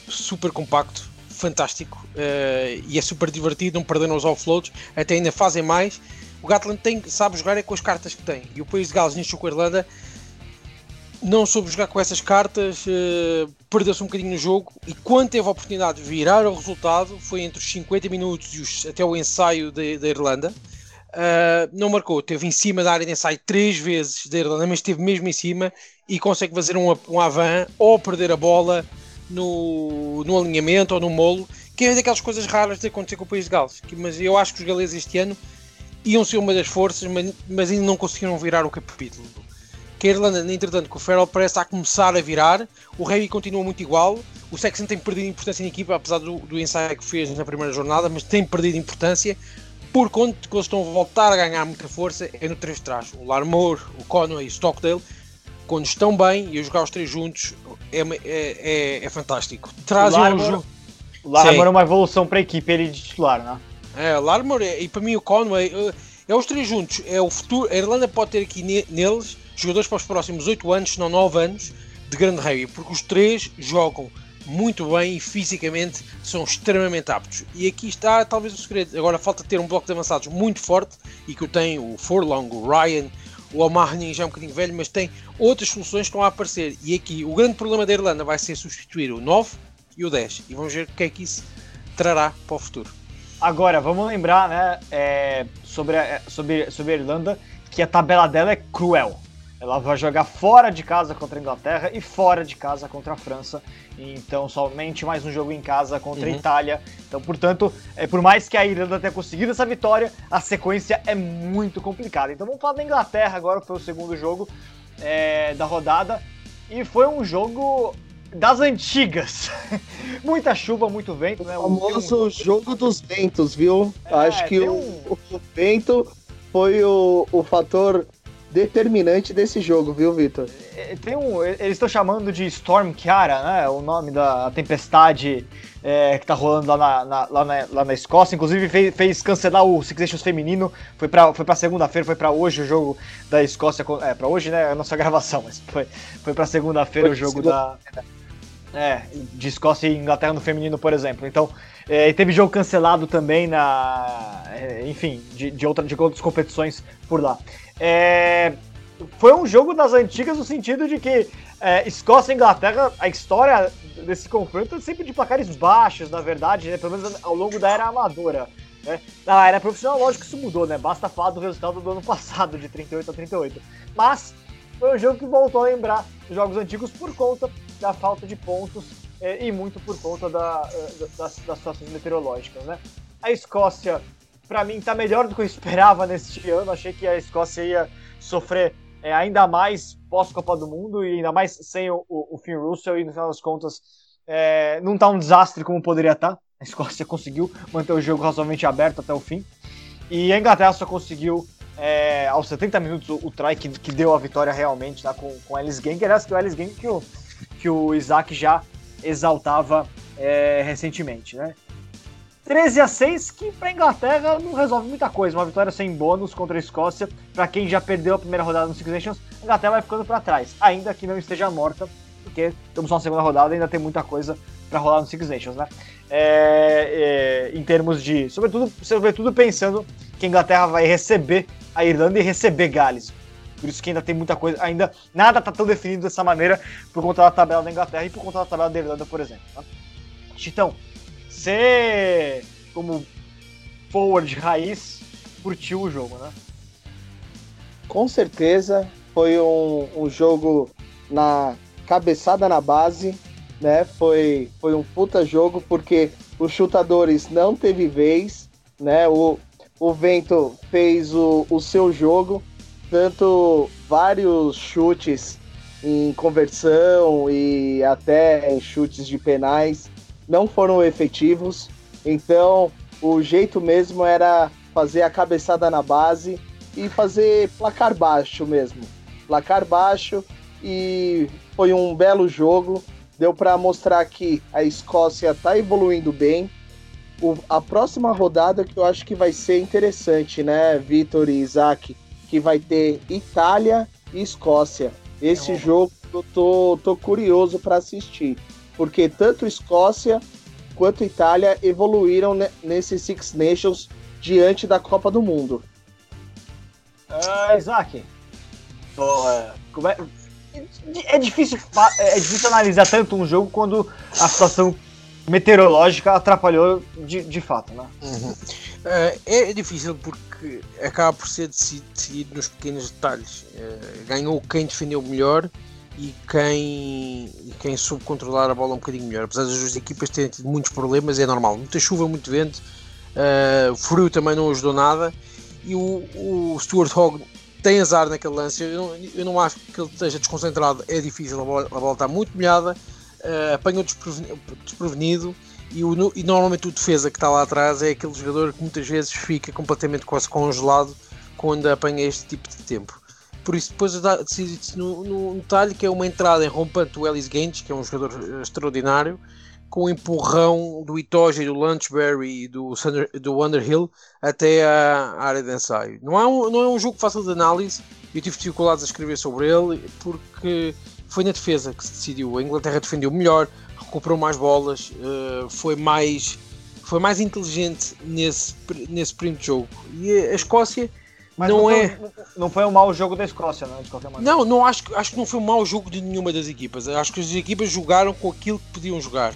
[SPEAKER 2] super compacto fantástico uh, e é super divertido, não perderam os offloads, até ainda fazem mais. O Gatland tem, sabe jogar é com as cartas que tem. E o país de Gales, nisto com a Irlanda, não soube jogar com essas cartas, uh, perdeu-se um bocadinho no jogo e quando teve a oportunidade de virar o resultado, foi entre os 50 minutos e os, até o ensaio da Irlanda. Uh, não marcou, teve em cima da área de ensaio três vezes da Irlanda, mas esteve mesmo em cima e consegue fazer um, um avant ou perder a bola no, no alinhamento ou no molo, que é daquelas coisas raras de acontecer com o país de Gales. Que, mas eu acho que os galeses este ano iam ser uma das forças, mas, mas ainda não conseguiram virar o capítulo. Que a Irlanda, entretanto, que o Farrell parece a começar a virar, o Rei continua muito igual, o Sexton tem perdido importância na equipa, apesar do, do ensaio que fez na primeira jornada, mas tem perdido importância, por conta que eles estão a voltar a ganhar muita força, é no 3 de trás. O Larmore, o Conway e o Stockdale quando estão bem e a jogar os três juntos é, é, é, é fantástico.
[SPEAKER 1] Trazem um jogo. Larmor é uma evolução para a equipe, ele de titular, né?
[SPEAKER 2] É, o Larmor e para mim o Conway é, é os três juntos. É o futuro. A Irlanda pode ter aqui neles jogadores para os próximos 8 anos, se não 9 anos, de grande rugby, porque os três jogam muito bem e fisicamente são extremamente aptos. E aqui está talvez o segredo. Agora falta ter um bloco de avançados muito forte e que eu tenho o Forlong, o Ryan o O'Mahony já é um bocadinho velho, mas tem outras soluções que estão a aparecer. E aqui o grande problema da Irlanda vai ser substituir o 9 e o 10. E vamos ver o que é que isso trará para o futuro.
[SPEAKER 1] Agora, vamos lembrar né, é, sobre, a, sobre, sobre a Irlanda que a tabela dela é cruel. Ela vai jogar fora de casa contra a Inglaterra e fora de casa contra a França. Então, somente mais um jogo em casa contra uhum. a Itália. Então, portanto, é, por mais que a Irlanda tenha conseguido essa vitória, a sequência é muito complicada. Então, vamos falar da Inglaterra agora, foi o segundo jogo é, da rodada. E foi um jogo das antigas. *laughs* Muita chuva, muito vento, né?
[SPEAKER 3] O famoso um... jogo dos ventos, viu? É, Acho que o, um... vento foi o, o fator determinante desse jogo, viu, Vitor?
[SPEAKER 1] É, tem um, eles estão chamando de Storm Chiara, né? O nome da tempestade é, que tá rolando lá na, na, lá, na, lá na Escócia. Inclusive fez, fez cancelar o Six Nations feminino. Foi pra, foi pra segunda-feira, foi pra hoje o jogo da Escócia. É, pra hoje, né? É a nossa *laughs* gravação, mas foi, foi pra segunda-feira o jogo da. É, de Escócia e Inglaterra no feminino, por exemplo. Então, é, teve jogo cancelado também na. É, enfim, de, de, outra, de outras competições por lá. É, foi um jogo das antigas no sentido de que é, Escócia e Inglaterra, a história desse confronto é sempre de placares baixos, na verdade, né? Pelo menos ao longo da era amadora. Né? Na era profissional, lógico que isso mudou, né? Basta falar do resultado do ano passado, de 38 a 38. Mas foi um jogo que voltou a lembrar os jogos antigos por conta da falta de pontos é, e muito por conta da, é, das, das situações meteorológicas, né? A Escócia, para mim, tá melhor do que eu esperava neste ano. Achei que a Escócia ia sofrer é, ainda mais pós-Copa do Mundo e ainda mais sem o, o, o Finn Russell e no final das contas é, não tá um desastre como poderia estar. Tá. A Escócia conseguiu manter o jogo razoavelmente aberto até o fim. E a Inglaterra só conseguiu, é, aos 70 minutos, o, o try que, que, deu a vitória realmente tá, com, com Ellis Gang. Aliás, que o Ellis Gang que o, que o Isaac já exaltava é, recentemente, né? 13 a 6, que para a Inglaterra não resolve muita coisa. Uma vitória sem bônus contra a Escócia. Para quem já perdeu a primeira rodada no Six Nations, a Inglaterra vai ficando para trás. Ainda que não esteja morta, porque estamos na segunda rodada e ainda tem muita coisa para rolar no Six Nations, né? É, é, em termos de. Sobretudo, sobretudo pensando que a Inglaterra vai receber a Irlanda e receber Gales. Por isso que ainda tem muita coisa, ainda nada está tão definido dessa maneira por conta da tabela da Inglaterra e por conta da tabela da Irlanda, por exemplo. Tá? Titão, você, como forward raiz, curtiu o jogo, né?
[SPEAKER 3] Com certeza, foi um, um jogo na cabeçada na base, né? Foi, foi um puta jogo porque os chutadores não teve vez, né? O, o vento fez o, o seu jogo tanto vários chutes em conversão e até em chutes de penais não foram efetivos. Então, o jeito mesmo era fazer a cabeçada na base e fazer placar baixo mesmo. Placar baixo e foi um belo jogo. Deu para mostrar que a Escócia está evoluindo bem. O, a próxima rodada que eu acho que vai ser interessante, né, Vitor e Isaac? que vai ter Itália e Escócia. Esse é jogo eu tô, tô curioso para assistir, porque tanto Escócia quanto Itália evoluíram nesse Six Nations diante da Copa do Mundo.
[SPEAKER 1] Uh, Isaac, oh, é, é, difícil, é difícil analisar tanto um jogo quando a situação meteorológica atrapalhou de, de fato, né?
[SPEAKER 2] Uhum. Uh, é difícil porque acaba por ser decidido nos pequenos detalhes. Uh, ganhou quem defendeu melhor e quem, e quem soube controlar a bola um bocadinho melhor. Apesar das duas equipas terem tido muitos problemas, é normal. Muita chuva, muito vento, uh, frio também não ajudou nada. E o, o Stuart Hogg tem azar naquele lance. Eu não, eu não acho que ele esteja desconcentrado, é difícil. A bola, a bola está muito molhada uh, apanha desprevenido, desprevenido e, o, e, normalmente o defesa que está lá atrás é aquele jogador que muitas vezes fica completamente quase congelado quando apanha este tipo de tempo. Por isso depois decide-se no, no, detalhe que é uma entrada em rompante do Ellis Gaines, que é um jogador eh, extraordinário, com o empurrão do Itoge, do Lunchberry e do, do Underhill até a área de ensaio. Não é, um, não é um jogo fácil de análise, eu tive dificuldades a escrever sobre ele porque foi na defesa que se decidiu. A Inglaterra defendeu melhor, recuperou mais bolas, uh, foi mais foi mais inteligente nesse, nesse primo de jogo. E a Escócia
[SPEAKER 1] Mas não, não é. Foi, não foi um mau jogo da Escócia, não, de
[SPEAKER 2] qualquer maneira. Não, não acho, acho que não foi um mau jogo de nenhuma das equipas. Acho que as equipas jogaram com aquilo que podiam jogar.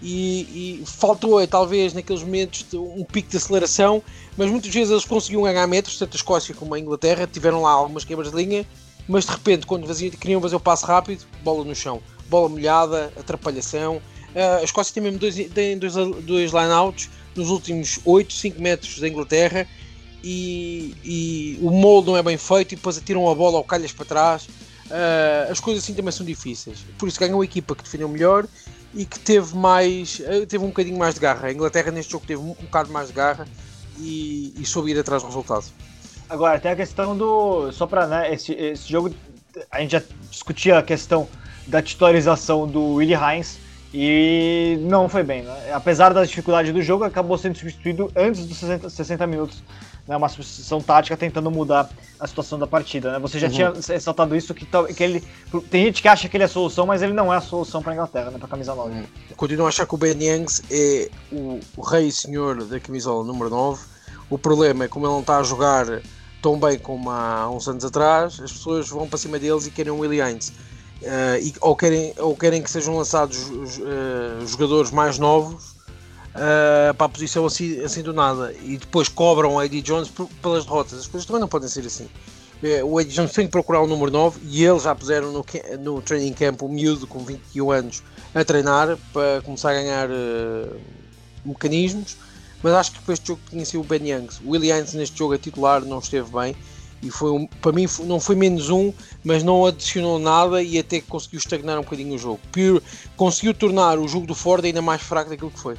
[SPEAKER 2] E, e faltou, é, talvez, naqueles momentos, um pico de aceleração, mas muitas vezes eles conseguiam ganhar metros, tanto a Escócia como a Inglaterra, tiveram lá algumas quebras de linha, mas de repente, quando faziam, queriam fazer o passo rápido, bola no chão, bola molhada, atrapalhação. Uh, a Escócia tem mesmo dois, tem dois, dois line-outs nos últimos 8, 5 metros da Inglaterra e, e, o molde não é bem feito e depois atiram a bola ou calhas para trás. Uh, as coisas assim também são difíceis. Por isso ganhou a equipa que defendeu melhor e que teve mais, uh, teve um bocadinho mais de garra. A Inglaterra neste jogo teve um, bocado mais de garra e, e soube ir atrás do resultado.
[SPEAKER 1] Agora, tem a questão do. Só pra, né, esse, esse jogo. A gente já discutia a questão da titularização do Willie Hines e não foi bem, né? Apesar da dificuldade do jogo, acabou sendo substituído antes dos 60, 60 minutos. Né, uma substituição tática tentando mudar a situação da partida. Né? Você já uhum. tinha ressaltado isso, que, que ele. Tem gente que acha que ele é a solução, mas ele não é a solução para a Inglaterra, né, para a camisa 9. Uhum.
[SPEAKER 2] Continuo a achar que o Ben Youngs é o, o rei e senhor da camisola número 9. O problema é como ele não está a jogar tão bem como há uns anos atrás, as pessoas vão para cima deles e querem o Willie Hines. Uh, e, ou, querem, ou querem que sejam lançados uh, jogadores mais novos uh, para a posição assim, assim do nada e depois cobram o Eddie Jones pelas derrotas. As coisas também não podem ser assim. O Eddie Jones tem que procurar o número 9 e eles já puseram no, no training camp o miúdo com 21 anos a treinar para começar a ganhar mecanismos. Mas acho que depois este jogo tinha sido o Ben Youngs. O Williams neste jogo a titular não esteve bem e foi um, para mim não foi menos um, mas não adicionou nada e até conseguiu estagnar um bocadinho o jogo. Pure, conseguiu tornar o jogo do Ford ainda mais fraco daquilo que foi.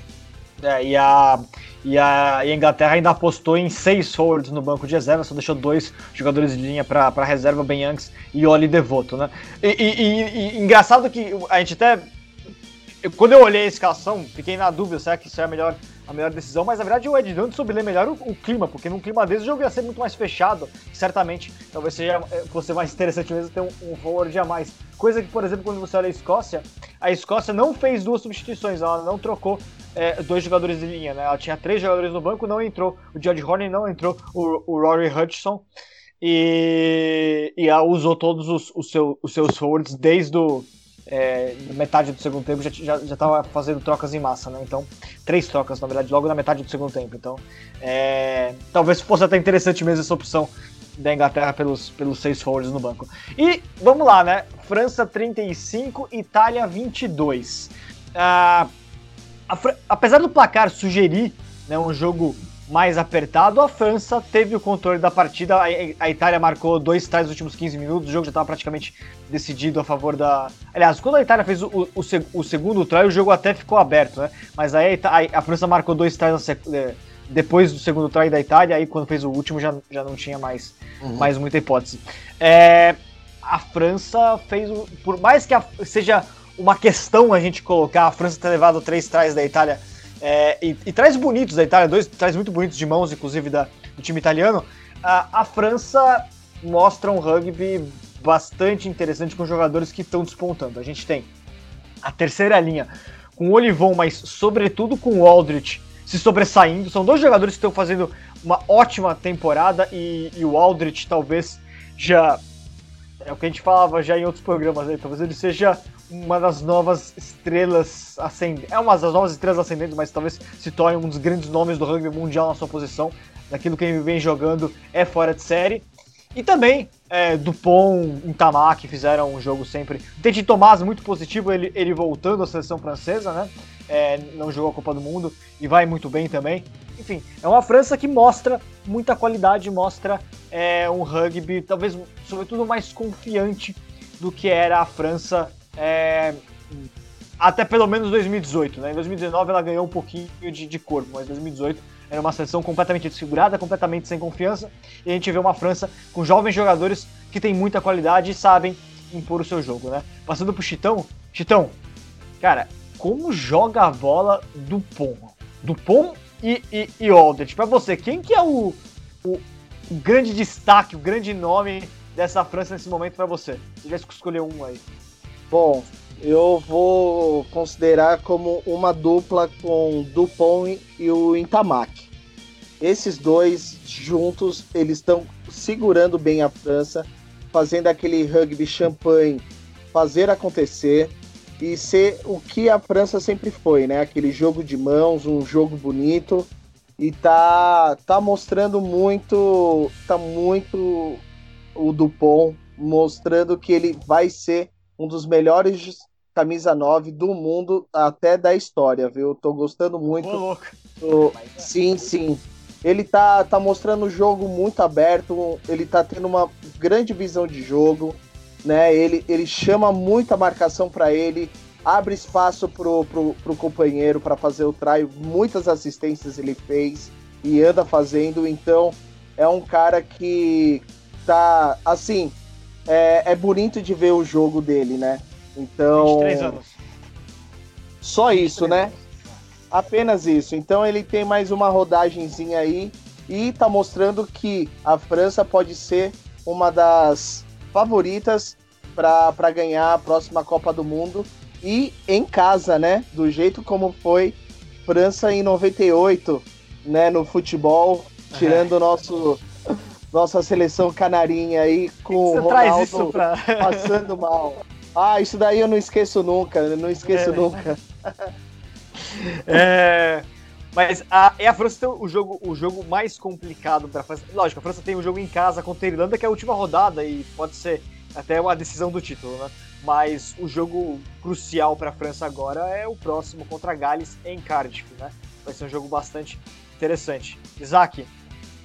[SPEAKER 1] É, e, a, e, a, Inglaterra ainda apostou em seis forwards no banco de reserva, só deixou dois jogadores de linha para reserva, Ben Youngs e Oli Devoto, né? E, e, e, engraçado que a gente até. Quando eu olhei a escalação, fiquei na dúvida, será que isso é a melhor a melhor decisão, mas na verdade o Ed Jones soube ler melhor o, o, clima, porque num clima desse o jogo ia ser muito mais fechado, certamente talvez seja eh, fosse mais interessante mesmo ter um, um forward a mais. Coisa que, por exemplo, quando você olha a Escócia, a Escócia não fez duas substituições, ela não trocou é, dois jogadores de linha, né? Ela tinha três jogadores no banco, não entrou o George Horner, não entrou o, o Rory Hudson e, e usou todos os, os, seu, os seus forwards desde o é, metade do segundo tempo já, já, já tava fazendo trocas em massa, né? Então, três trocas, na verdade, logo na metade do segundo tempo. Então, é, talvez fosse até interessante mesmo essa opção da Inglaterra pelos, pelos seis forwards no banco. E vamos lá, né? França 35, Itália 22. Ah, apesar do placar sugerir né, um jogo mais apertado, a França teve o controle da partida. A, Itália marcou dois tais nos últimos 15 minutos, o jogo já estava praticamente decidido a favor da. Aliás, quando a Itália fez o, o, o segundo try, o jogo até ficou aberto, né? Mas aí a, a França marcou dois tries é, depois do segundo try da Itália, aí quando fez o último já, já não tinha mais, uhum. mais muita hipótese. É, a França fez. Por mais que a, seja uma questão a gente colocar a França ter levado três tries da Itália é, e, e traz bonitos da Itália, dois traz muito bonitos de mãos, inclusive da, do time italiano. A, a França mostra um rugby bastante interessante com jogadores que estão despontando. A gente tem a terceira linha com o Olivon, mas sobretudo com o Aldrich se sobressaindo. São dois jogadores que estão fazendo uma ótima temporada e, e, o Aldrich talvez já. É o que a gente falava já em outros programas, né? talvez ele seja uma das novas estrelas ascendentes. É uma das novas estrelas ascendentes, mas talvez se torne um dos grandes nomes do rugby mundial na sua posição. Daquilo que ele vem jogando é fora de série. E também é, Dupont, Intamar, que fizeram um jogo sempre. Teddy Tomás, muito positivo, ele, ele voltando à seleção francesa, né? É, não jogou a Copa do Mundo e vai muito bem também. Enfim, é uma França que mostra muita qualidade, mostra é, um rugby, talvez, sobretudo, mais confiante do que era a França é, até pelo menos 2018, né? Em 2019 ela ganhou um pouquinho de, de corpo, mas 2018 era uma seleção completamente desfigurada, completamente sem confiança, e a gente vê uma França com jovens jogadores que têm muita qualidade e sabem impor o seu jogo, né? Passando pro Chitão, Chitão, cara, como joga a bola do Pom? Do Pom e, e, e Aldrich. Pra você, quem que é o, o, o grande destaque, o grande nome dessa França nesse momento para você? Se tivesse que escolher um aí.
[SPEAKER 3] Bom, eu vou considerar como uma dupla com Dupont e o Intamac. Esses dois juntos, eles estão segurando bem a França, fazendo aquele rugby champanhe fazer acontecer e ser o que a França sempre foi, né? Aquele jogo de mãos, um jogo bonito e tá tá mostrando muito, tá muito o Dupont mostrando que ele vai ser um dos melhores camisa 9 do mundo até da história, viu? Tô gostando muito. Ô, louco. Sim, sim. Ele tá, tá mostrando o jogo muito aberto, ele tá tendo uma grande visão de jogo, né? Ele, ele chama muita marcação para ele, abre espaço pro, pro, pro companheiro para fazer o try, muitas assistências ele fez. e anda fazendo. Então é um cara que tá assim. É, é bonito de ver o jogo dele, né? Então. 23 anos. Só isso, né? Apenas isso. Então ele tem mais uma rodagemzinha aí e tá mostrando que a França pode ser uma das favoritas para ganhar a próxima Copa do Mundo e em casa, né? Do jeito como foi França em 98, né? No futebol, tirando o nosso nossa seleção canarinha aí com o Ronaldo pra... passando mal. Ah, isso daí eu não esqueço nunca, não esqueço é. nunca. *laughs*
[SPEAKER 1] É, mas a, é a França tem o jogo, o jogo mais complicado para França. Lógico, a França tem um jogo em casa contra a Irlanda, que é a última rodada e pode ser até uma decisão do título, né? Mas o jogo crucial para a França agora é o próximo contra a Gales em Cardiff, né? Vai ser um jogo bastante interessante. Isaac,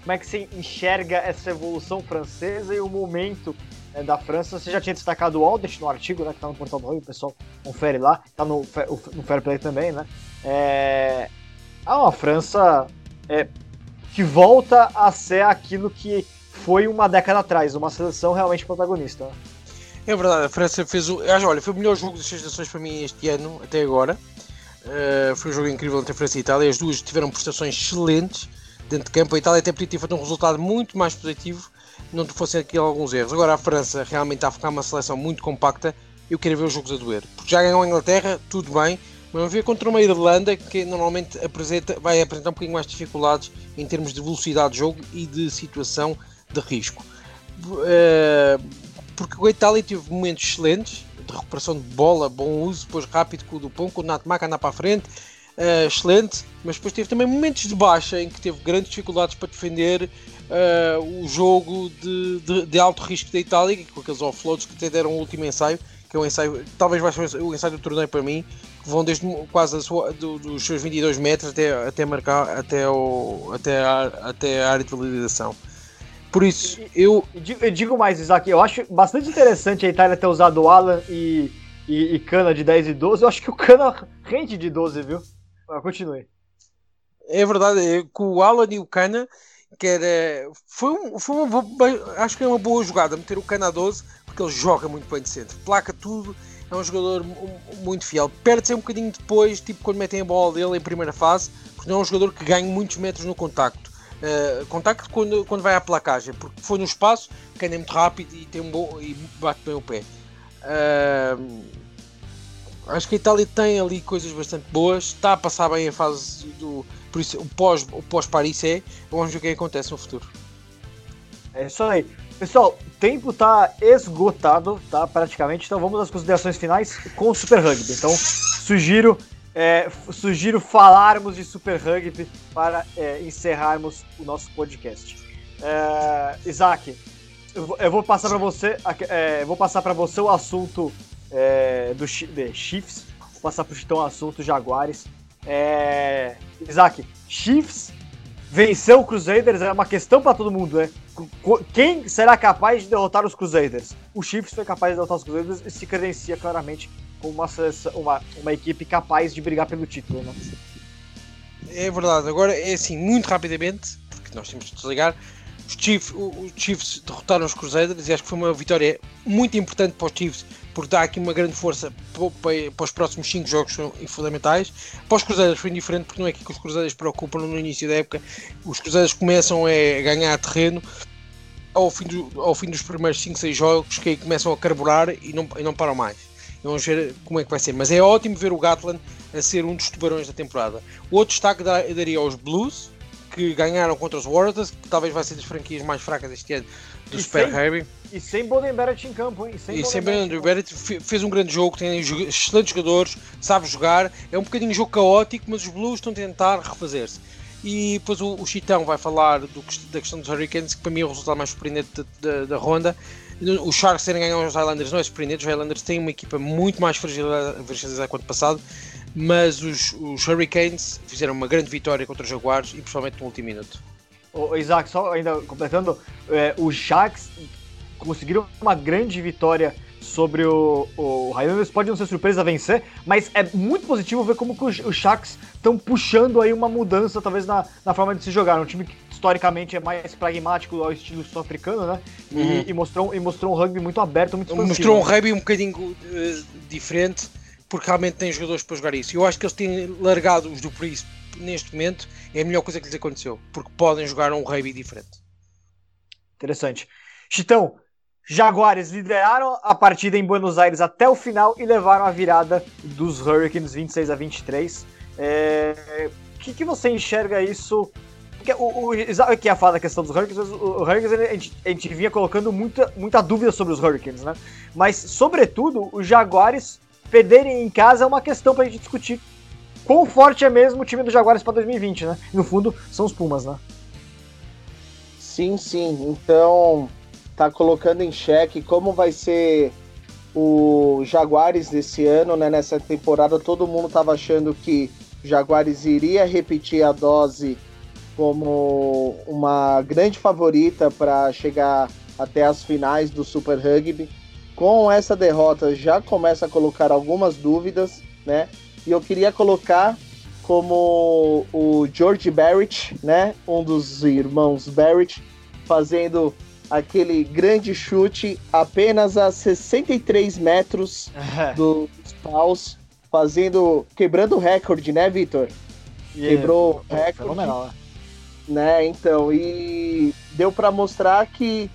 [SPEAKER 1] como é que você enxerga essa evolução francesa e o momento né, da França? Você já tinha destacado o Aldrich no artigo, né? Que tá no Portal do Rio, o pessoal confere lá, tá no, no Fair Play também, né? É, uma França é, que volta a ser aquilo que foi uma década atrás, uma seleção realmente protagonista. Né?
[SPEAKER 2] É verdade, a França fez o. Olha, foi o melhor jogo das seis para mim este ano, até agora. Uh, foi um jogo incrível entre a França e a Itália. As duas tiveram prestações excelentes dentro de campo. A Itália até podia ter feito um resultado muito mais positivo, não fossem aqui alguns erros. Agora a França realmente está a ficar uma seleção muito compacta. Eu quero ver os jogos a doer. Porque já ganhou a Inglaterra, tudo bem, mas vamos ver contra uma Irlanda que normalmente apresenta, vai apresentar um bocadinho mais dificuldades em termos de velocidade de jogo e de situação de risco. Uh, porque a Itália teve momentos excelentes de recuperação de bola, bom uso, depois rápido com o Dupont, com o Natmaca andar para a frente, uh, excelente, mas depois teve também momentos de baixa em que teve grandes dificuldades para defender uh, o jogo de, de, de, alto risco da Itália, com aqueles offloads que até deram o último ensaio, que é um ensaio, talvez vai ser o ensaio do torneio para mim, que vão desde quase sua, do, dos seus 22 metros até, até marcar até, o, até, a, até a área de validação. Por isso, eu...
[SPEAKER 1] eu. digo mais, Isaac, eu acho bastante interessante a Itália ter usado o Alan e, e, e Cana de 10 e 12. Eu acho que o Cana rende de 12, viu? Continue.
[SPEAKER 2] É verdade, é, com o Alan e o Cana, que era. Foi, um, foi uma boa, acho que é uma boa jogada meter o Cana a 12, porque ele joga muito bem de centro, placa tudo, é um jogador muito fiel. Perde-se um bocadinho depois, tipo quando metem a bola dele em primeira fase, porque não é um jogador que ganha muitos metros no contacto. Uh, contacto quando, quando vai à placagem, porque foi no espaço, quem é muito rápido e, tem um bom, e bate bem o pé. Uh, acho que a Itália tem ali coisas bastante boas, está a passar bem a fase do. Por isso, o pós, o pós Paris é. Vamos ver o que acontece no futuro.
[SPEAKER 1] É isso aí. Pessoal, o tempo está esgotado, tá? Praticamente. Então vamos às considerações finais com o Super Rugby. Então, sugiro, é, sugiro falarmos de Super Rugby para é, encerrarmos o nosso podcast. É, Isaac, eu vou, passar para você, é, vou passar para você o assunto é, do de Chiefs. Vou passar para o Chitão assunto Jaguares. É, Isaac, Chiefs venceu o Crusaders é uma questão para todo mundo, né? Quem será capaz de derrotar os Crusaders? O Chiefs foi capaz de derrotar os Crusaders e se credencia claramente como uma, uma, uma equipe capaz de brigar pelo título, né?
[SPEAKER 2] É verdade. Agora, é assim, muito rapidamente, porque nós temos de desligar. Os Chiefs, os Chiefs derrotaram os Crusaders e acho que foi uma vitória muito importante para os Chiefs porque dá aqui uma grande força para os próximos 5 jogos fundamentais. Para os Cruzeiros foi indiferente porque não é aqui que os Cruzeiros preocupam no início da época. Os Cruzeiros começam a ganhar terreno ao fim, do, ao fim dos primeiros 5, 6 jogos que aí começam a carburar e não, e não param mais. Vamos ver como é que vai ser. Mas é ótimo ver o Gatland a ser um dos tubarões da temporada. O outro destaque daria aos Blues, que ganharam contra os Warriors, que talvez vai ser das franquias mais fracas este ano do Super Heavy.
[SPEAKER 1] E sem Boden Barrett em campo, hein? E sem,
[SPEAKER 2] e sem Boden Barrett fez um grande jogo, tem excelentes jogadores, sabe jogar. É um bocadinho um jogo caótico, mas os Blues estão a tentar refazer-se. E depois o, o Chitão vai falar do, da questão dos Hurricanes, que para mim é o resultado mais surpreendente da, da, da ronda. Os Sharks terem ganhado os Highlanders não é surpreendente, os Highlanders têm uma equipa muito mais fragilizada que o ano passado, mas os, os Hurricanes fizeram uma grande vitória contra os Jaguares e principalmente no último minuto.
[SPEAKER 1] Isaac, só ainda completando, é, os Sharks conseguiram uma grande vitória sobre o, o Highlanders. Pode não ser surpresa vencer, mas é muito positivo ver como os, Sharks estão puxando aí uma mudança, talvez, na, na forma de se jogar. Um time que historicamente é mais pragmático ao estilo sul-africano, né? Uhum. E, e, mostrou, e mostrou um rugby muito aberto, muito
[SPEAKER 2] expansivo. Mostrou um rugby um bocadinho uh, diferente, porque realmente tem jogadores para jogar isso. Eu acho que eles têm largado os do Príncipe neste momento, é a melhor coisa que lhes aconteceu, porque podem jogar um rugby diferente.
[SPEAKER 1] Interessante. Chitão, Jaguares lideraram a partida em Buenos Aires até o final e levaram a virada dos Hurricanes 26 a 23. É... O que, que você enxerga isso porque o, o que ia falar da questão dos Hurricanes, o Hurricanes a gente, a gente vinha colocando muita, muita dúvida sobre os Hurricanes, né? Mas, sobretudo, os Jaguares perderem em casa é uma questão pra gente discutir. Quão forte é mesmo o time dos Jaguares para 2020, né? No fundo, são os Pumas, né?
[SPEAKER 3] Sim, sim. Então, tá colocando em xeque como vai ser o Jaguares desse ano, né? Nessa temporada, todo mundo tava achando que o Jaguares iria repetir a dose como uma grande favorita para chegar até as finais do Super Rugby. Com essa derrota já começa a colocar algumas dúvidas, né? E eu queria colocar como o George Barrett, né, um dos irmãos Barrett, fazendo aquele grande chute apenas a 63 metros *laughs* dos paus, fazendo quebrando o recorde, né, Vitor? Yeah, Quebrou o recorde. Fenomenal, né? né? Então, e deu para mostrar que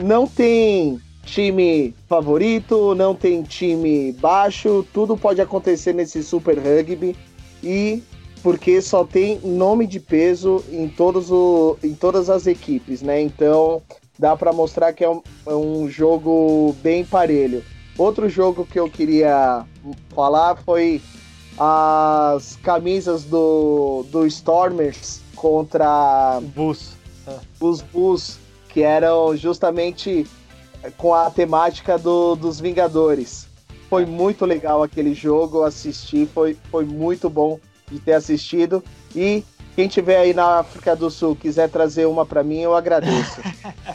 [SPEAKER 3] não tem time favorito, não tem time baixo, tudo pode acontecer nesse Super Rugby e porque só tem nome de peso em, todos o, em todas as equipes, né? Então dá para mostrar que é um, é um jogo bem parelho. Outro jogo que eu queria falar foi as camisas do, do Stormers contra
[SPEAKER 1] Bus.
[SPEAKER 3] os Bus, que eram justamente com a temática do, dos Vingadores. Foi muito legal aquele jogo, assisti, foi, foi muito bom de ter assistido. E quem tiver aí na África do Sul quiser trazer uma para mim, eu agradeço.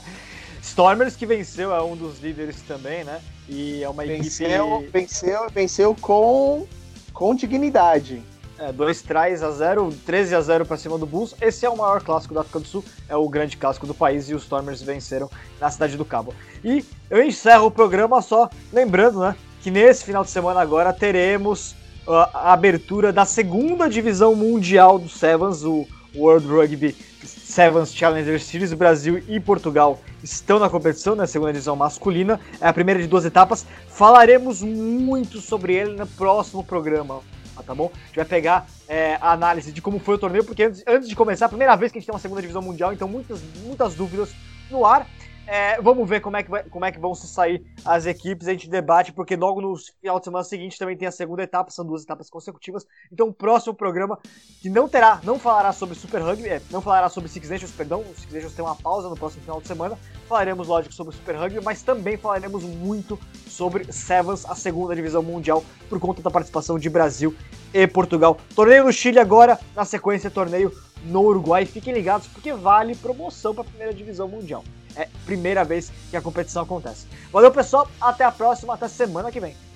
[SPEAKER 3] *laughs*
[SPEAKER 1] Stormers que venceu é um dos líderes também, né? E é uma
[SPEAKER 3] venceu, equipe. Venceu, venceu com, com dignidade.
[SPEAKER 1] É, dois traz a 0, 13 a 0 para cima do Bulls. Esse é o maior clássico da África do Sul, é o grande clássico do país e os Stormers venceram na cidade do Cabo. E eu encerro o programa só lembrando, né, que nesse final de semana agora teremos a abertura da segunda divisão mundial do Sevens, o World Rugby Sevens Challenger Series. Brasil e Portugal estão na competição, na segunda divisão masculina. É a primeira de duas etapas. Falaremos muito sobre ele no próximo programa tá bom? A gente vai pegar é, a análise de como foi o torneio, porque antes, antes de começar, a primeira vez que a gente tem uma segunda divisão mundial, então muitas, muitas dúvidas no ar. É, vamos ver como é, que vai, como é que vão se sair as equipes, a gente debate, porque logo no final de semana seguinte também tem a segunda etapa, são duas etapas consecutivas. Então o próximo programa, que não terá, não falará sobre Super Rugby, é, não falará sobre Six Nations, perdão, o Six Nations tem uma pausa no próximo final de semana. Falaremos, lógico, sobre Super Rugby, mas também falaremos muito sobre Sevens, a segunda divisão mundial, por conta da participação de Brasil e Portugal. Torneio no Chile agora, na sequência, torneio no Uruguai. Fiquem ligados porque vale promoção para a primeira divisão mundial. É a primeira vez que a competição acontece. Valeu, pessoal. Até a próxima. Até semana que vem.